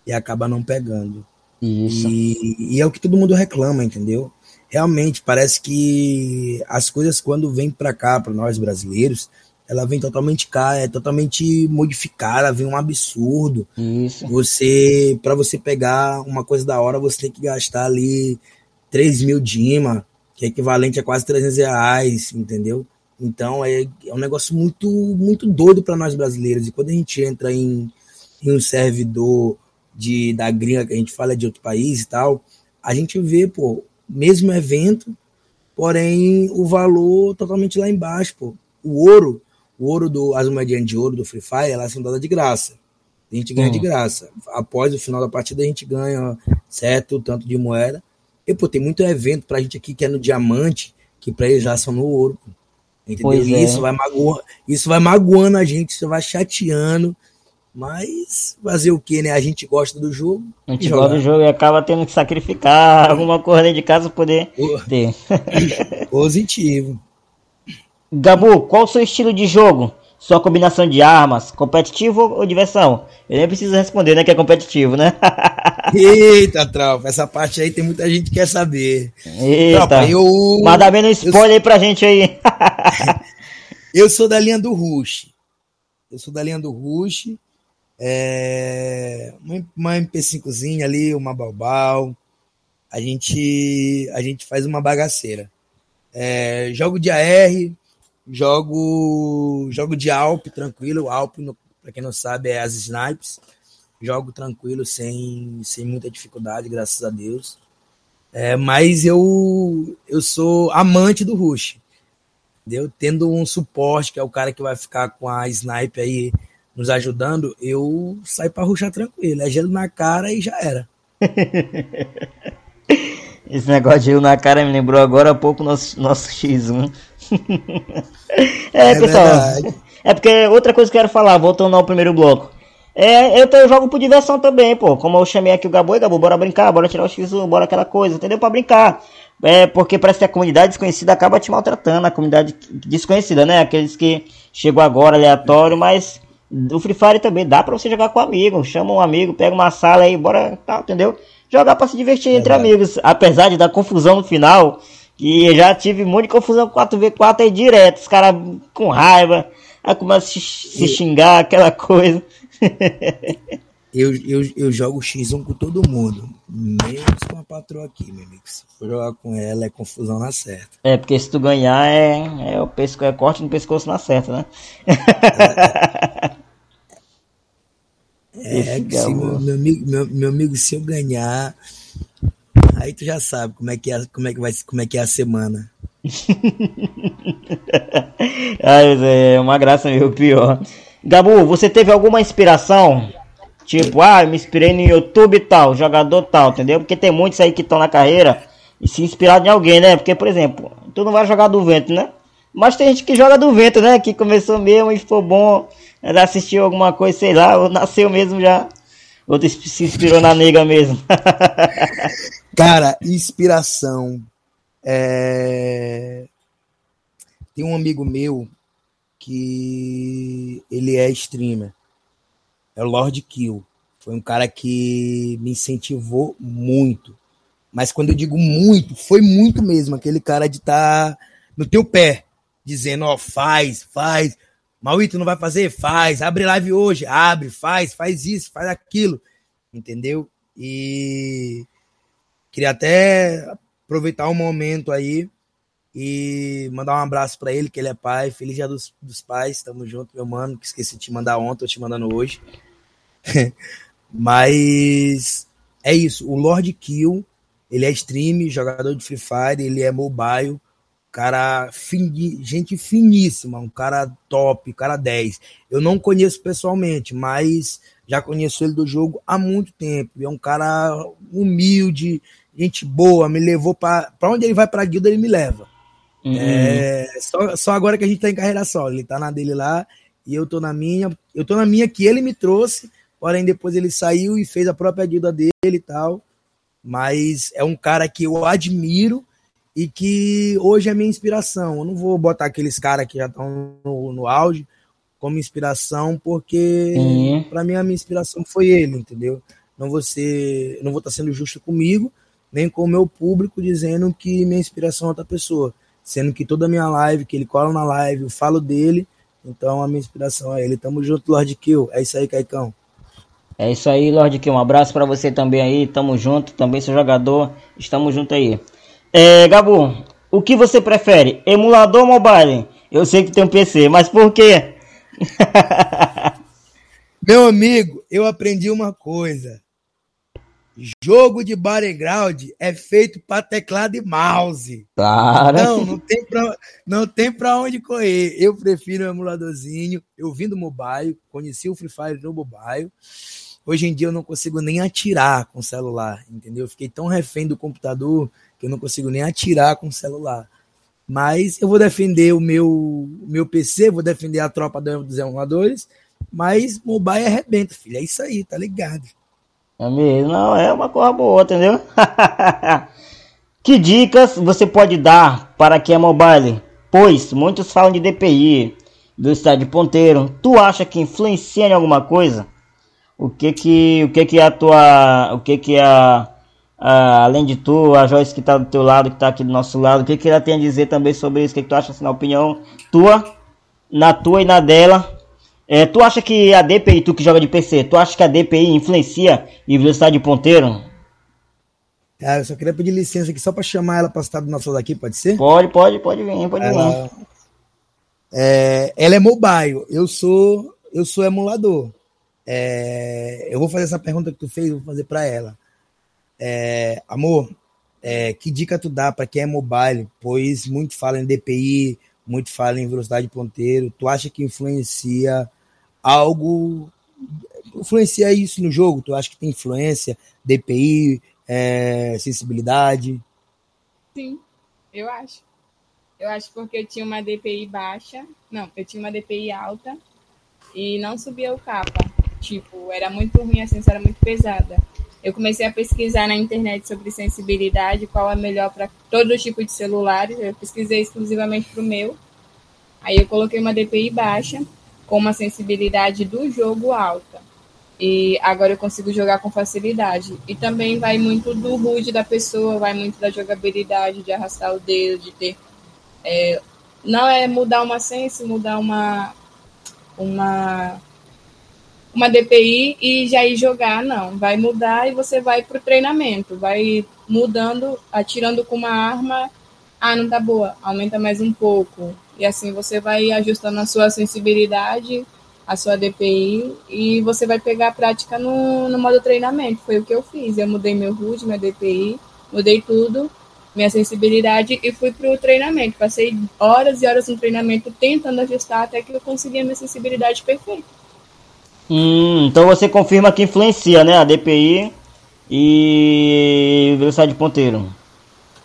e acaba não pegando. Isso. E, e é o que todo mundo reclama, entendeu? Realmente parece que as coisas quando vêm para cá, para nós brasileiros, ela vem totalmente cá, é totalmente modificada, vem um absurdo. Isso. Você, para você pegar uma coisa da hora, você tem que gastar ali 3 mil Dima, que é equivalente a quase 300 reais, entendeu? Então é, é um negócio muito, muito doido para nós brasileiros. E quando a gente entra em, em um servidor de, da gringa, que a gente fala de outro país e tal, a gente vê, pô, mesmo evento, porém o valor totalmente lá embaixo, pô. O ouro, o ouro do as moedinhas de ouro do Free Fire, elas são dadas de graça. A gente ganha hum. de graça. Após o final da partida, a gente ganha certo tanto de moeda. E, pô, tem muito evento pra gente aqui que é no diamante, que pra eles já são no ouro. Pô. Entendeu? É. isso, vai magoando, isso vai magoando a gente, isso vai chateando. Mas fazer o que, né? A gente gosta do jogo. A gente gosta do jogo e acaba tendo que sacrificar alguma coisa dentro de casa para poder ter. Positivo. Gabu, qual o seu estilo de jogo? Sua combinação de armas, competitivo ou diversão? Eu nem preciso responder, né? Que é competitivo, né? Eita, tropa, essa parte aí tem muita gente que quer saber. Eita, tropa, eu... manda bem no spoiler eu... aí pra gente aí. eu sou da linha do Rush. Eu sou da linha do Rush. É... Uma MP5zinha ali, uma Balbal. A gente, a gente faz uma bagaceira. É... Jogo de AR, jogo, jogo de Alp, tranquilo. Alp, para quem não sabe, é as snipes jogo tranquilo, sem, sem muita dificuldade, graças a Deus. É, mas eu, eu sou amante do Rush. Entendeu? Tendo um suporte, que é o cara que vai ficar com a snipe aí nos ajudando, eu saio para ruxar tranquilo. É gelo na cara e já era. Esse negócio de gelo na cara me lembrou agora há pouco nosso, nosso X1. É, é, pessoal. Verdade. É porque outra coisa que eu quero falar, voltando ao primeiro bloco. É, eu, eu jogo por diversão também, pô. Como eu chamei aqui o Gabo, e Gabo, bora brincar, bora tirar o X1, bora aquela coisa, entendeu? Pra brincar. É, porque parece que a comunidade desconhecida acaba te maltratando, a comunidade desconhecida, né? Aqueles que chegou agora aleatório, mas do Free Fire também dá pra você jogar com um amigo. Chama um amigo, pega uma sala aí, bora, tal, entendeu? Jogar pra se divertir entre amigos. Apesar de dar confusão no final, que já tive muita confusão com 4v4 aí direto, os caras com raiva, aí começa a se, xingar, aquela coisa eu, eu, eu jogo X1 com todo mundo, menos com a patroa aqui, meu amigo. Se for jogar com ela, é confusão na certa. É, porque se tu ganhar, é, é o pesco, é corte no pescoço na certa, né? É, é se, meu, meu, amigo, meu, meu amigo, se eu ganhar, aí tu já sabe como é que é, como é que vai, como é que é a semana. Ai, é uma graça meio pior. Gabu, você teve alguma inspiração? Tipo, ah, me inspirei no YouTube tal, jogador tal, entendeu? Porque tem muitos aí que estão na carreira e se inspirar em alguém, né? Porque, por exemplo, tu não vai jogar do vento, né? Mas tem gente que joga do vento, né? Que começou mesmo e foi bom, assistiu alguma coisa, sei lá, ou nasceu mesmo já. Outro se inspirou na nega mesmo. Cara, inspiração. É... Tem um amigo meu que ele é streamer. É o Lord Kill. Foi um cara que me incentivou muito. Mas quando eu digo muito, foi muito mesmo. Aquele cara de estar tá no teu pé, dizendo, ó, oh, faz, faz. Mauito, não vai fazer? Faz. Abre live hoje. Abre, faz, faz isso, faz aquilo. Entendeu? E queria até aproveitar um momento aí e mandar um abraço para ele, que ele é pai. Feliz dia dos, dos pais. Tamo junto, meu mano. Que esqueci de te mandar ontem, tô te mandando hoje. Mas é isso. O Lord Kill, ele é stream, jogador de Free Fire, ele é mobile cara fin, gente finíssima, um cara top, cara 10. Eu não conheço pessoalmente, mas já conheço ele do jogo há muito tempo. É um cara humilde, gente boa, me levou para onde ele vai para a guilda, ele me leva. Uhum. É, só, só agora que a gente tá em carreira só, ele tá na dele lá e eu tô na minha. Eu tô na minha que ele me trouxe, porém depois ele saiu e fez a própria guilda dele e tal. Mas é um cara que eu admiro e que hoje é minha inspiração. Eu não vou botar aqueles caras que já estão no, no auge como inspiração, porque uhum. para mim a minha inspiração foi ele, entendeu? Não vou ser, não vou estar tá sendo justo comigo, nem com o meu público dizendo que minha inspiração é outra pessoa, sendo que toda a minha live, que ele cola na live, eu falo dele, então a minha inspiração é ele. Tamo junto, Lord Kill. É isso aí, Caicão. É isso aí, Lord Kill. Um abraço para você também aí. Tamo junto, também seu jogador. Estamos junto aí. É, Gabu, o que você prefere? Emulador ou mobile? Eu sei que tem um PC, mas por quê? Meu amigo, eu aprendi uma coisa. Jogo de background é feito para teclado e mouse. Claro. Não, não tem pra, não tem pra onde correr. Eu prefiro o emuladorzinho. Eu vim do mobile, conheci o Free Fire no mobile. Hoje em dia eu não consigo nem atirar com o celular, entendeu? Eu fiquei tão refém do computador que eu não consigo nem atirar com o celular. Mas eu vou defender o meu, meu PC, vou defender a tropa dos emuladores, mas mobile arrebenta, filho. É isso aí, tá ligado? É mesmo, não, é uma coisa boa, entendeu? que dicas você pode dar para quem é mobile? Pois muitos falam de DPI, do estádio ponteiro. Tu acha que influencia em alguma coisa? O que que, o que que a tua, o que que a ah, além de tu, a Joyce que está do teu lado, que está aqui do nosso lado, o que, que ela tem a dizer também sobre isso? O que, que tu acha, assim, na opinião tua, na tua e na dela? É, tu acha que a DPI, tu que joga de PC, tu acha que a DPI influencia em velocidade de ponteiro? Cara, eu só queria pedir licença aqui só para chamar ela para estar do nosso lado aqui, pode ser? Pode, pode, pode vir, pode ela, vir. É, ela é mobile, eu sou, eu sou emulador. É, eu vou fazer essa pergunta que tu fez, vou fazer para ela. É, amor, é, que dica tu dá para quem é mobile? Pois muito fala em DPI, muito fala em velocidade ponteiro. Tu acha que influencia algo? Influencia isso no jogo? Tu acha que tem influência? DPI, é, sensibilidade? Sim, eu acho. Eu acho porque eu tinha uma DPI baixa. Não, eu tinha uma DPI alta e não subia o capa. Tipo, era muito ruim, a sensora era muito pesada eu comecei a pesquisar na internet sobre sensibilidade, qual é melhor para todo tipo de celulares. Eu pesquisei exclusivamente para o meu. Aí eu coloquei uma DPI baixa, com uma sensibilidade do jogo alta. E agora eu consigo jogar com facilidade. E também vai muito do HUD da pessoa, vai muito da jogabilidade, de arrastar o dedo, de ter. É, não é mudar uma sense, mudar uma, uma uma DPI e já ir jogar, não. Vai mudar e você vai para o treinamento, vai mudando, atirando com uma arma, ah, não tá boa, aumenta mais um pouco. E assim você vai ajustando a sua sensibilidade, a sua DPI, e você vai pegar a prática no, no modo treinamento. Foi o que eu fiz. Eu mudei meu HUD, minha DPI, mudei tudo, minha sensibilidade, e fui para o treinamento. Passei horas e horas no treinamento tentando ajustar até que eu consegui a minha sensibilidade perfeita. Hum, então você confirma que influencia, né? A DPI e velocidade de ponteiro.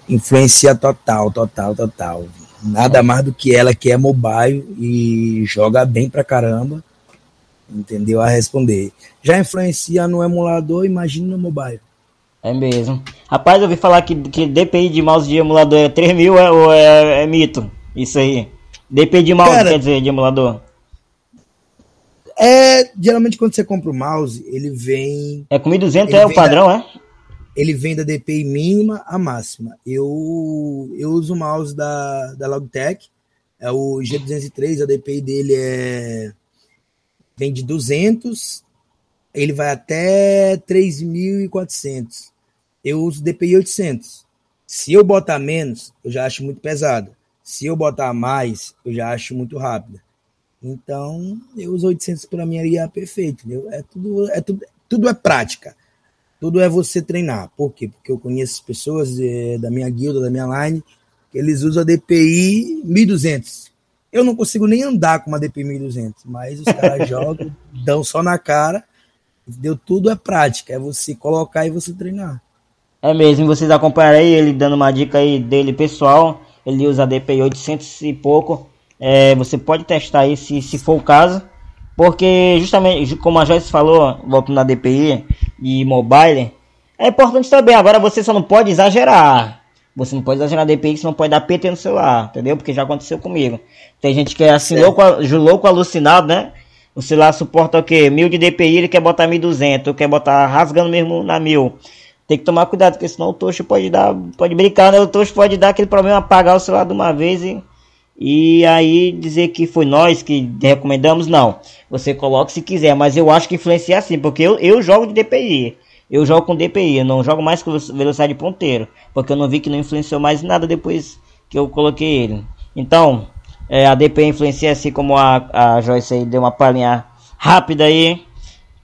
Influencia total, total, total. Nada mais do que ela que é mobile e joga bem pra caramba. Entendeu? A responder. Já influencia no emulador, imagina no mobile. É mesmo. Rapaz, eu ouvi falar que, que DPI de mouse de emulador é 3 mil é, ou é, é mito? Isso aí. DPI de mouse, Cara, quer dizer, de emulador. É, geralmente quando você compra o mouse, ele vem. É com 1.200 é o padrão, da, é? Ele vem da DPI mínima a máxima. Eu, eu uso o mouse da, da Logitech, É o G203, a DPI dele é vem de 200, ele vai até 3.400. Eu uso DPI 800. Se eu botar menos, eu já acho muito pesado. Se eu botar mais, eu já acho muito rápido. Então, eu uso 800 para mim aí é perfeito, entendeu? É tudo, é tudo, tudo é prática. Tudo é você treinar. Por quê? Porque eu conheço pessoas é, da minha guilda, da minha line, que eles usam a DPI 1200. Eu não consigo nem andar com uma DPI 1200, mas os caras jogam, dão só na cara. Deu tudo é prática, é você colocar e você treinar. É mesmo, vocês acompanharam aí ele dando uma dica aí dele pessoal. Ele usa a DPI 800 e pouco. É, você pode testar aí se, se for o caso. Porque justamente, como a Joyce falou, voltando na DPI e mobile, é importante também. Agora você só não pode exagerar. Você não pode exagerar na DPI, você não pode dar PT no celular, entendeu? Porque já aconteceu comigo. Tem gente que é assim, louco, louco, alucinado, né? O celular suporta o quê? Mil de DPI, ele quer botar 1200, quer botar rasgando mesmo na mil. Tem que tomar cuidado, porque senão o Tocho pode dar, pode brincar, né? O Tocho pode dar aquele problema, apagar o celular de uma vez e e aí dizer que foi nós que recomendamos, não. Você coloca se quiser, mas eu acho que influencia assim, porque eu, eu jogo de DPI. Eu jogo com DPI, eu não jogo mais com velocidade ponteiro, porque eu não vi que não influenciou mais nada depois que eu coloquei ele. Então, é, a DPI influencia assim como a, a Joyce aí deu uma palhinha rápida aí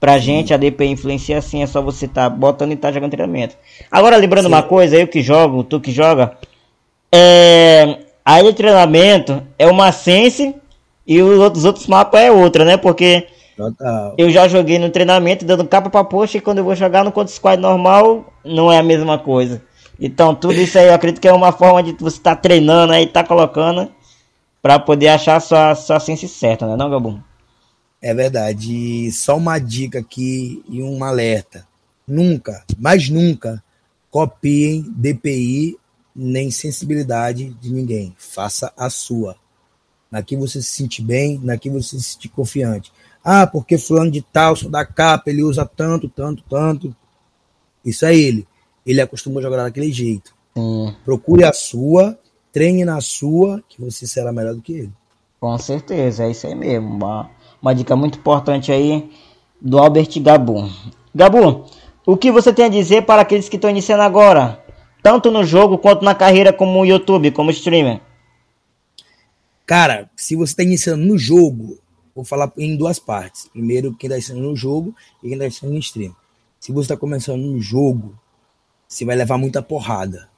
pra gente, a DPI influencia assim, é só você tá botando e tá jogando treinamento. Agora lembrando Sim. uma coisa, eu que jogo, tu que joga, é, Aí o treinamento é uma Sense e os outros, outros mapas é outra, né? Porque Total. eu já joguei no treinamento dando capa pra poxa e quando eu vou jogar no Counter Squad normal não é a mesma coisa. Então tudo isso aí eu acredito que é uma forma de você estar tá treinando aí, tá colocando para poder achar a sua, sua sense certa, né, não, Gabum? É verdade. E só uma dica aqui e um alerta. Nunca, mas nunca, copiem DPI nem sensibilidade de ninguém. Faça a sua. Na que você se sente bem, na que você se sente confiante. Ah, porque fulano de tal, só da capa, ele usa tanto, tanto, tanto. Isso é ele. Ele acostumou a jogar daquele jeito. Hum. Procure a sua, treine na sua, que você será melhor do que ele. Com certeza, é isso aí mesmo. Uma, uma dica muito importante aí do Albert Gabu. Gabu, o que você tem a dizer para aqueles que estão iniciando agora? Tanto no jogo quanto na carreira como YouTube, como streamer? Cara, se você está iniciando no jogo, vou falar em duas partes. Primeiro, quem está iniciando no jogo e quem está iniciando no stream. Se você está começando no jogo, você vai levar muita porrada.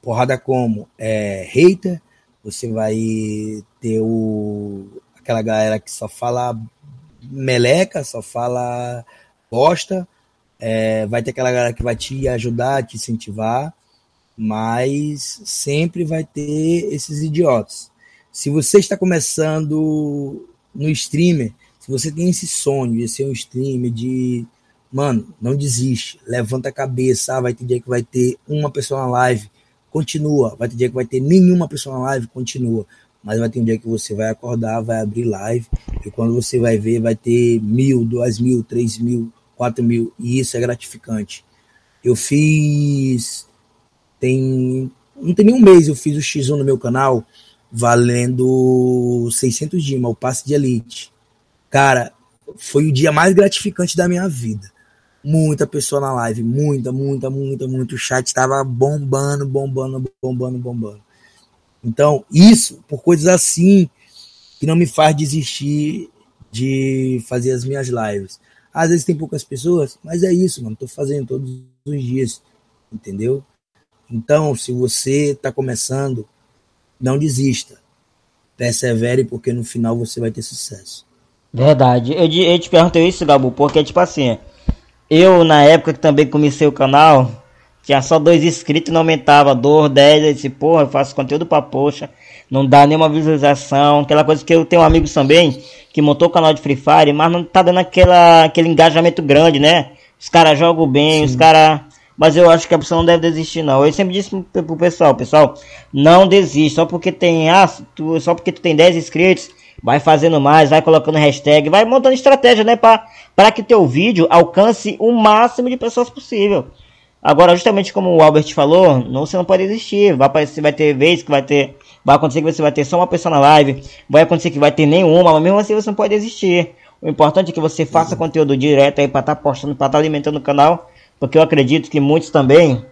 Porrada como é, hater, você vai ter o, aquela galera que só fala meleca, só fala bosta, é, vai ter aquela galera que vai te ajudar, te incentivar, mas sempre vai ter esses idiotas. Se você está começando no streamer, se você tem esse sonho de ser um streamer, de. Mano, não desiste, levanta a cabeça. Ah, vai ter dia que vai ter uma pessoa na live, continua. Vai ter dia que vai ter nenhuma pessoa na live, continua. Mas vai ter um dia que você vai acordar, vai abrir live, e quando você vai ver, vai ter mil, duas mil, três mil, 4 mil, e isso é gratificante. Eu fiz. Tem. Não tem nem um mês, eu fiz o X1 no meu canal, valendo 600 Dima, o passe de elite. Cara, foi o dia mais gratificante da minha vida. Muita pessoa na live, muita, muita, muita, muito. O chat estava bombando, bombando, bombando, bombando. Então, isso, por coisas assim, que não me faz desistir de fazer as minhas lives. Às vezes tem poucas pessoas, mas é isso, mano. Tô fazendo todos os dias, entendeu? Então, se você está começando, não desista. Persevere, porque no final você vai ter sucesso. Verdade. Eu, eu te perguntei isso, Gabu, porque, tipo assim, eu, na época que também comecei o canal, tinha só dois inscritos não aumentava, dois, dez, eu disse, porra, eu faço conteúdo pra poxa, não dá nenhuma visualização, aquela coisa que eu tenho amigos também, que montou o canal de Free Fire, mas não tá dando aquela, aquele engajamento grande, né? Os caras jogam bem, Sim. os caras. Mas eu acho que a pessoa não deve desistir, não. Eu sempre disse pro, pro pessoal, pessoal, não desiste. Só porque tem. Ah, tu, só porque tu tem 10 inscritos, vai fazendo mais, vai colocando hashtag, vai montando estratégia, né? Para que teu vídeo alcance o máximo de pessoas possível. Agora, justamente como o Albert falou, não, você não pode desistir. Vai aparecer, vai ter vez que vai ter vai acontecer que você vai ter só uma pessoa na live, vai acontecer que vai ter nenhuma, mas mesmo assim você não pode existir. O importante é que você faça uhum. conteúdo direto aí para estar tá postando, para estar tá alimentando o canal, porque eu acredito que muitos também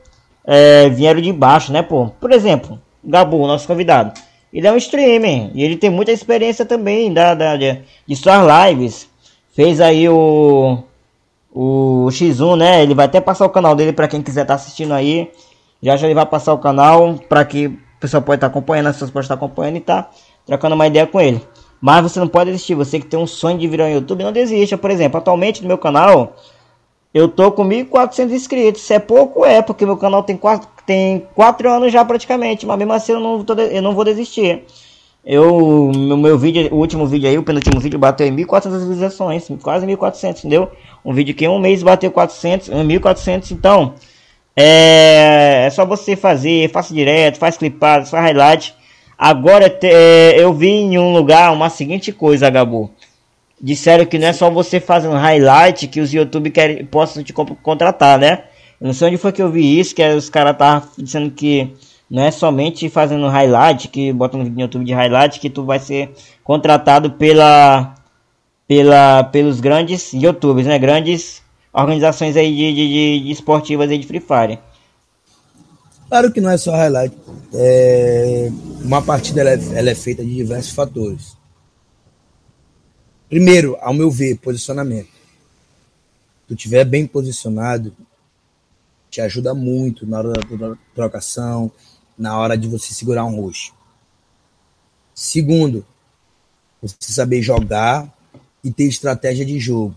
é, vieram de baixo, né, pô? Por exemplo, Gabu, nosso convidado. Ele é um streamer e ele tem muita experiência também da, da de, de suas lives. Fez aí o o X1, né? Ele vai até passar o canal dele para quem quiser estar tá assistindo aí. Já já ele vai passar o canal para que pessoal pode estar tá acompanhando, as pessoas podem estar acompanhando e tá trocando uma ideia com ele. Mas você não pode desistir, você que tem um sonho de virar um YouTube, não desista. Por exemplo, atualmente no meu canal, eu tô com 1.400 inscritos. É pouco, é, porque meu canal tem 4, tem 4 anos já praticamente. Mas mesmo assim eu não, tô, eu não vou desistir. Eu, no meu vídeo, o último vídeo aí, o penúltimo vídeo bateu em 1.400 visualizações, quase 1.400, entendeu? Um vídeo que em um mês bateu 400, 1.400, então é, é só você fazer, faça direto, faz clipado, faz highlight. Agora é, eu vi em um lugar uma seguinte coisa, Gabu. Disseram que não é só você fazendo highlight que os YouTube querem, possam te contratar, né? Eu não sei onde foi que eu vi isso, que os caras estavam dizendo que não é somente fazendo highlight, que bota no YouTube de highlight, que tu vai ser contratado pela, pela, pelos grandes YouTubers, né? Grandes organizações aí de, de, de esportivas aí de Free Fire. Claro que não é só highlight. É, uma partida ela é, ela é feita de diversos fatores. Primeiro, ao meu ver, posicionamento. Se tu estiver bem posicionado, te ajuda muito na hora da trocação, na hora de você segurar um roxo. Segundo, você saber jogar e ter estratégia de jogo.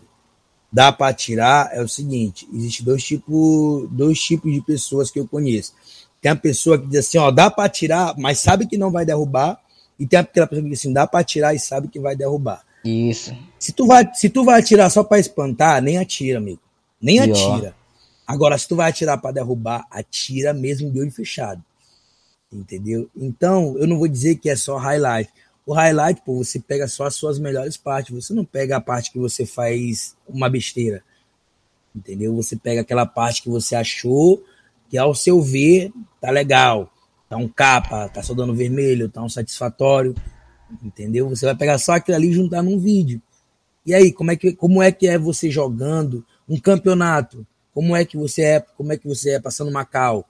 Dá para tirar é o seguinte, existe dois tipos, dois tipos de pessoas que eu conheço. Tem a pessoa que diz assim, ó, dá para tirar, mas sabe que não vai derrubar, e tem aquela pessoa que diz assim, dá para tirar e sabe que vai derrubar. Isso. Se tu vai, se tu vai atirar só para espantar, nem atira, amigo. Nem atira. Agora, se tu vai atirar para derrubar, atira mesmo de olho fechado. Entendeu? Então, eu não vou dizer que é só highlight. O highlight, pô, você pega só as suas melhores partes. Você não pega a parte que você faz uma besteira. Entendeu? Você pega aquela parte que você achou que, ao seu ver, tá legal. Tá um capa, tá só dando vermelho, tá um satisfatório. Entendeu? Você vai pegar só aquilo ali e juntar num vídeo. E aí, como é que, como é, que é você jogando um campeonato? Como é que você é, como é que você é passando Macau?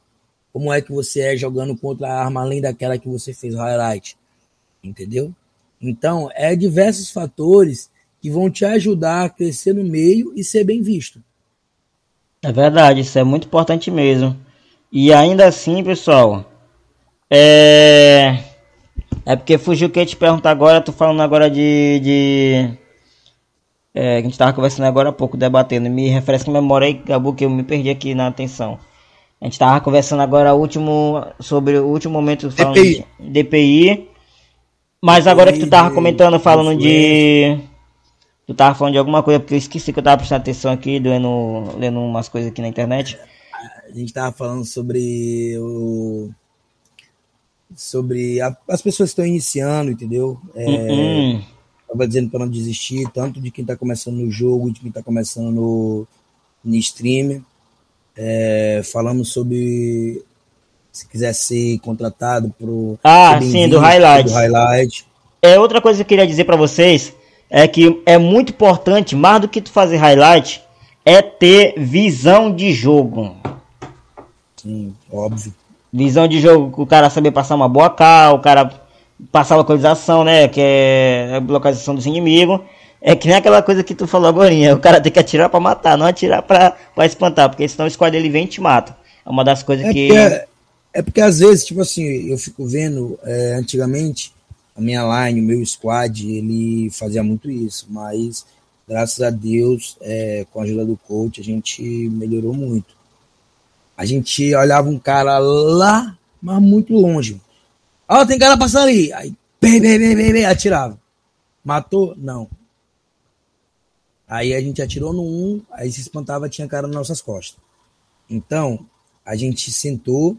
como é que você é jogando contra a arma além daquela que você fez highlight. Entendeu? Então, é diversos fatores que vão te ajudar a crescer no meio e ser bem visto. É verdade, isso é muito importante mesmo. E ainda assim, pessoal, é. É porque fugiu que eu te perguntar agora, tô falando agora de. de... É, a gente tava conversando agora há pouco, debatendo. Me refresca a memória aí, Gabu, que eu me perdi aqui na atenção. A gente tava conversando agora último, sobre o último momento falando DPI. de DPI. Mas agora que tu tava comentando, falando de. Tu tava falando de alguma coisa, porque eu esqueci que eu tava prestando atenção aqui, lendo, lendo umas coisas aqui na internet. A gente tava falando sobre o. Sobre a, as pessoas que estão iniciando, entendeu? É, uhum. Tava dizendo para não desistir, tanto de quem tá começando no jogo, de quem tá começando no, no streamer. É, falamos sobre se quiser ser contratado pro Ah, sim, do highlight. do highlight. É outra coisa que eu queria dizer para vocês é que é muito importante, mais do que tu fazer highlight, é ter visão de jogo. Sim, óbvio. Visão de jogo, o cara saber passar uma boa cal, o cara passar a localização, né, que é a localização dos inimigos é que nem aquela coisa que tu falou agora, o cara tem que atirar para matar, não atirar para espantar, porque senão o squad ele vem e te mata. É uma das coisas é que. Porque, é porque às vezes, tipo assim, eu fico vendo, é, antigamente, a minha line, o meu squad, ele fazia muito isso, mas graças a Deus, é, com a ajuda do coach, a gente melhorou muito. A gente olhava um cara lá, mas muito longe. Oh, tem cara passando ali. Aí, bem, bem, bem, bem, bem, atirava. Matou? Não. Aí a gente atirou no um, aí se espantava, tinha cara nas nossas costas. Então, a gente sentou,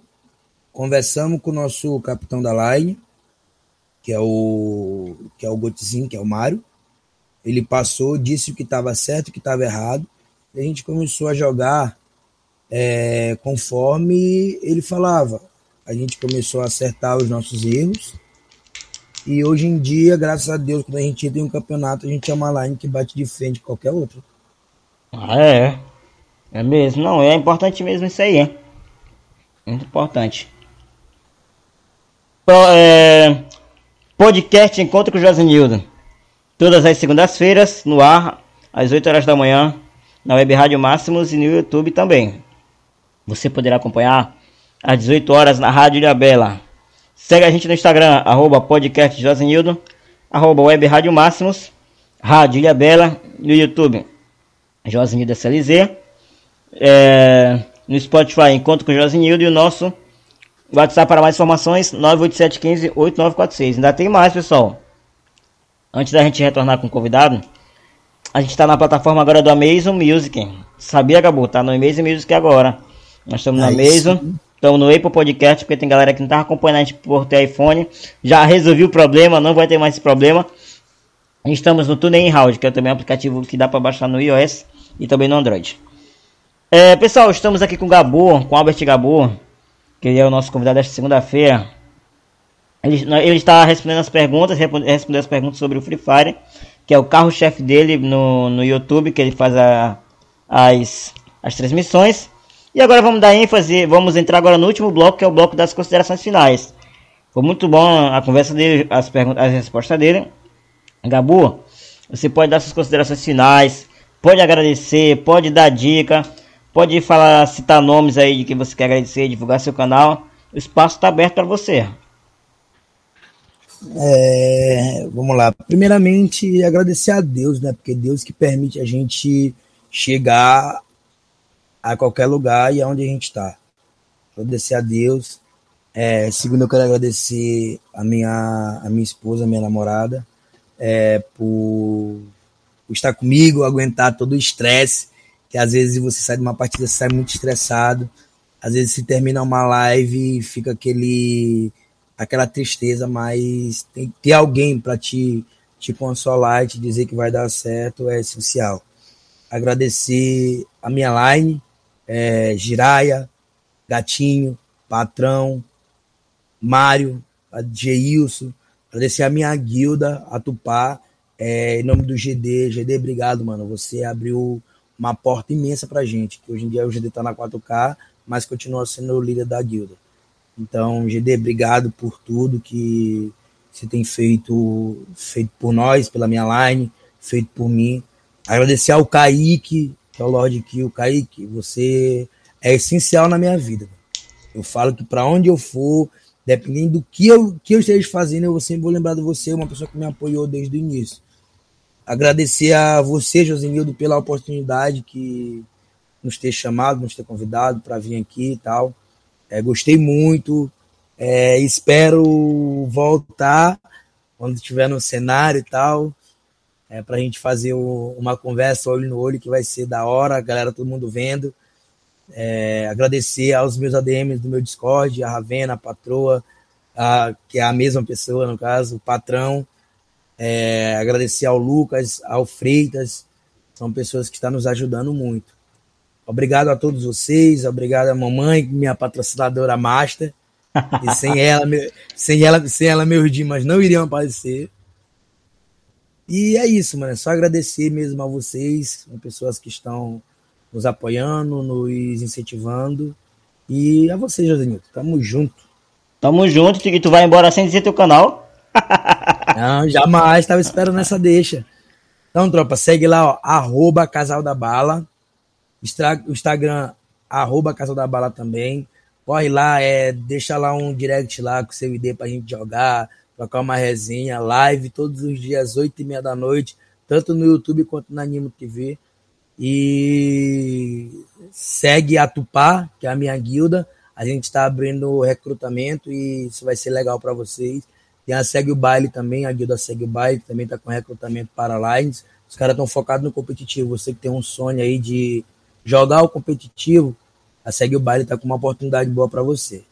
conversamos com o nosso capitão da line, que é o que é o Gotizinho, que é o Mário. Ele passou, disse o que estava certo, o que estava errado, e a gente começou a jogar é, conforme ele falava. A gente começou a acertar os nossos erros E hoje em dia, graças a Deus, quando a gente tem um campeonato, a gente é uma line que bate de frente qualquer outro. Ah, é. É mesmo. Não, é importante mesmo isso aí, hein? Muito importante. É, podcast Encontro com Josenildo. Todas as segundas-feiras, no ar, às 8 horas da manhã, na Web Rádio Máximos e no YouTube também. Você poderá acompanhar às 18 horas na Rádio Ilhabela. Segue a gente no Instagram, arroba podcast Josenildo, arroba Web Rádio Máximos, Rádio Ilhabela, no YouTube, Josenildo SLZ, é, no Spotify, Encontro com Josenildo e o nosso WhatsApp para mais informações, 98715-8946. Ainda tem mais, pessoal. Antes da gente retornar com o convidado, a gente está na plataforma agora do Amazon Music. Sabia, Gabu? Tá no Amazon Music agora. Nós estamos é Amazon. Estamos no Apple Podcast, porque tem galera que não estava acompanhando a gente por ter iPhone. Já resolvi o problema, não vai ter mais esse problema. Estamos no TuneIn House, que é também um aplicativo que dá para baixar no iOS e também no Android. É, pessoal, estamos aqui com o Gabu, com o Albert Gabu, que ele é o nosso convidado desta segunda-feira. Ele, ele, está respondendo as perguntas, respondendo as perguntas sobre o Free Fire, que é o carro-chefe dele no, no YouTube, que ele faz a, as, as transmissões. E agora vamos dar ênfase, vamos entrar agora no último bloco, que é o bloco das considerações finais. Foi muito bom a conversa dele, as perguntas, as respostas dele. Gabu, você pode dar suas considerações finais, pode agradecer, pode dar dica, pode falar, citar nomes aí de que você quer agradecer, divulgar seu canal. O espaço está aberto para você. É, vamos lá. Primeiramente, agradecer a Deus, né? Porque Deus que permite a gente chegar a qualquer lugar e aonde a gente está. Agradecer a Deus. É, segundo, eu quero agradecer a minha, a minha esposa, a minha namorada, é, por, por estar comigo, aguentar todo o estresse, que às vezes você sai de uma partida, sai muito estressado, às vezes se termina uma live e fica aquele aquela tristeza, mas tem ter alguém para te, te consolar e te dizer que vai dar certo é essencial. Agradecer a minha line, é, Giraia, Gatinho, Patrão, Mário, a Geilson, agradecer a minha guilda, a Tupá, é, em nome do GD. GD, obrigado, mano. Você abriu uma porta imensa pra gente, que hoje em dia o GD tá na 4K, mas continua sendo o líder da guilda. Então, GD, obrigado por tudo que você tem feito, feito por nós, pela minha line, feito por mim. Agradecer ao Kaique, que é o Lord Kill. Kaique, você é essencial na minha vida. Eu falo que para onde eu for, dependendo do que eu, que eu esteja fazendo, eu sempre vou lembrar de você, uma pessoa que me apoiou desde o início. Agradecer a você, Josenildo, pela oportunidade que nos ter chamado, nos ter convidado para vir aqui e tal. É, gostei muito. É, espero voltar quando estiver no cenário e tal. É, para a gente fazer o, uma conversa olho no olho que vai ser da hora, a galera, todo mundo vendo. É, agradecer aos meus ADMs do meu Discord, a Ravena, a Patroa, a, que é a mesma pessoa, no caso, o patrão. É, agradecer ao Lucas, ao Freitas, são pessoas que estão nos ajudando muito. Obrigado a todos vocês, obrigado à mamãe, minha patrocinadora master. E sem ela, sem ela, sem ela meus dimas não iriam aparecer. E é isso, mano. É só agradecer mesmo a vocês, pessoas que estão nos apoiando, nos incentivando. E a você, Josenilton. Tamo junto. Tamo junto, e tu vai embora sem dizer teu canal. Não, jamais. Tava esperando essa deixa. Então, tropa, segue lá, ó, arroba Casal da Bala. O Instagram, arroba Casa da Bala também. Corre lá, é, deixa lá um direct lá com seu ID pra gente jogar, trocar uma resenha, live todos os dias, 8 e meia da noite, tanto no YouTube quanto na Animo TV. E segue a Tupá, que é a minha guilda. A gente está abrindo recrutamento e isso vai ser legal para vocês. Tem a Segue o Baile também, a guilda Segue o Baile, que também está com recrutamento para lines. Os caras estão focados no competitivo. Você que tem um sonho aí de jogar o competitivo, a Segue o Baile tá com uma oportunidade boa para você.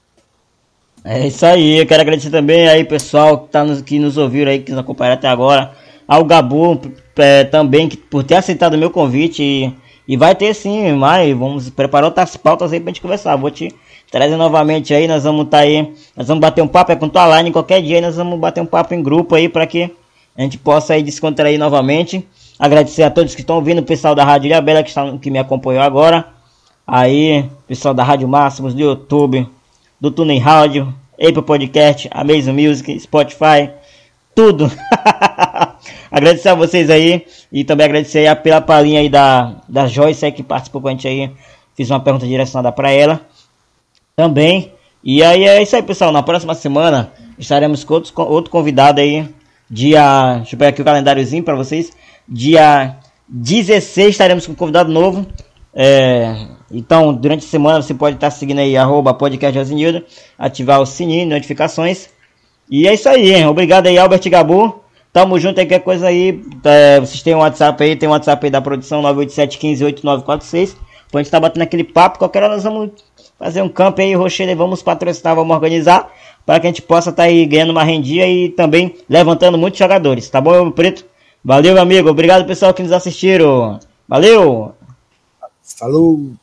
É isso aí, eu quero agradecer também aí pessoal que, tá nos, que nos ouviram aí, que nos acompanharam até agora, ao Gabu é, também que, por ter aceitado o meu convite e, e vai ter sim, mas vamos preparar outras pautas aí pra gente conversar. Vou te trazer novamente aí, nós vamos estar tá aí, nós vamos bater um papo é com tua line qualquer dia, nós vamos bater um papo em grupo aí para que a gente possa aí descontrair novamente. Agradecer a todos que estão ouvindo, o pessoal da Rádio Ilha Bela que, está, que me acompanhou agora. Aí, pessoal da Rádio Máximos, do YouTube, do Tuning Rádio, Apple Podcast, Amazing Music, Spotify, tudo. agradecer a vocês aí e também agradecer aí pela palhinha aí da, da Joyce aí, que participou com a gente aí. Fiz uma pergunta direcionada para ela também. E aí é isso aí, pessoal. Na próxima semana estaremos com outros, outro convidado aí. Dia. Deixa eu pegar aqui o calendáriozinho para vocês. Dia 16 estaremos com um convidado novo. É, então, durante a semana você pode estar seguindo aí, arroba podcast ativar o sininho notificações. E é isso aí, hein? Obrigado aí, Albert Gabu. Tamo junto aí, qualquer coisa aí. É, vocês têm um WhatsApp aí, tem um WhatsApp aí da produção 987158946. Pra gente tá batendo aquele papo, qualquer hora nós vamos fazer um campo aí, Rochedo, vamos patrocinar, vamos organizar. Para que a gente possa estar tá aí ganhando uma rendia e também levantando muitos jogadores, tá bom, meu preto? Valeu, meu amigo. Obrigado, pessoal, que nos assistiram. Valeu! Falou!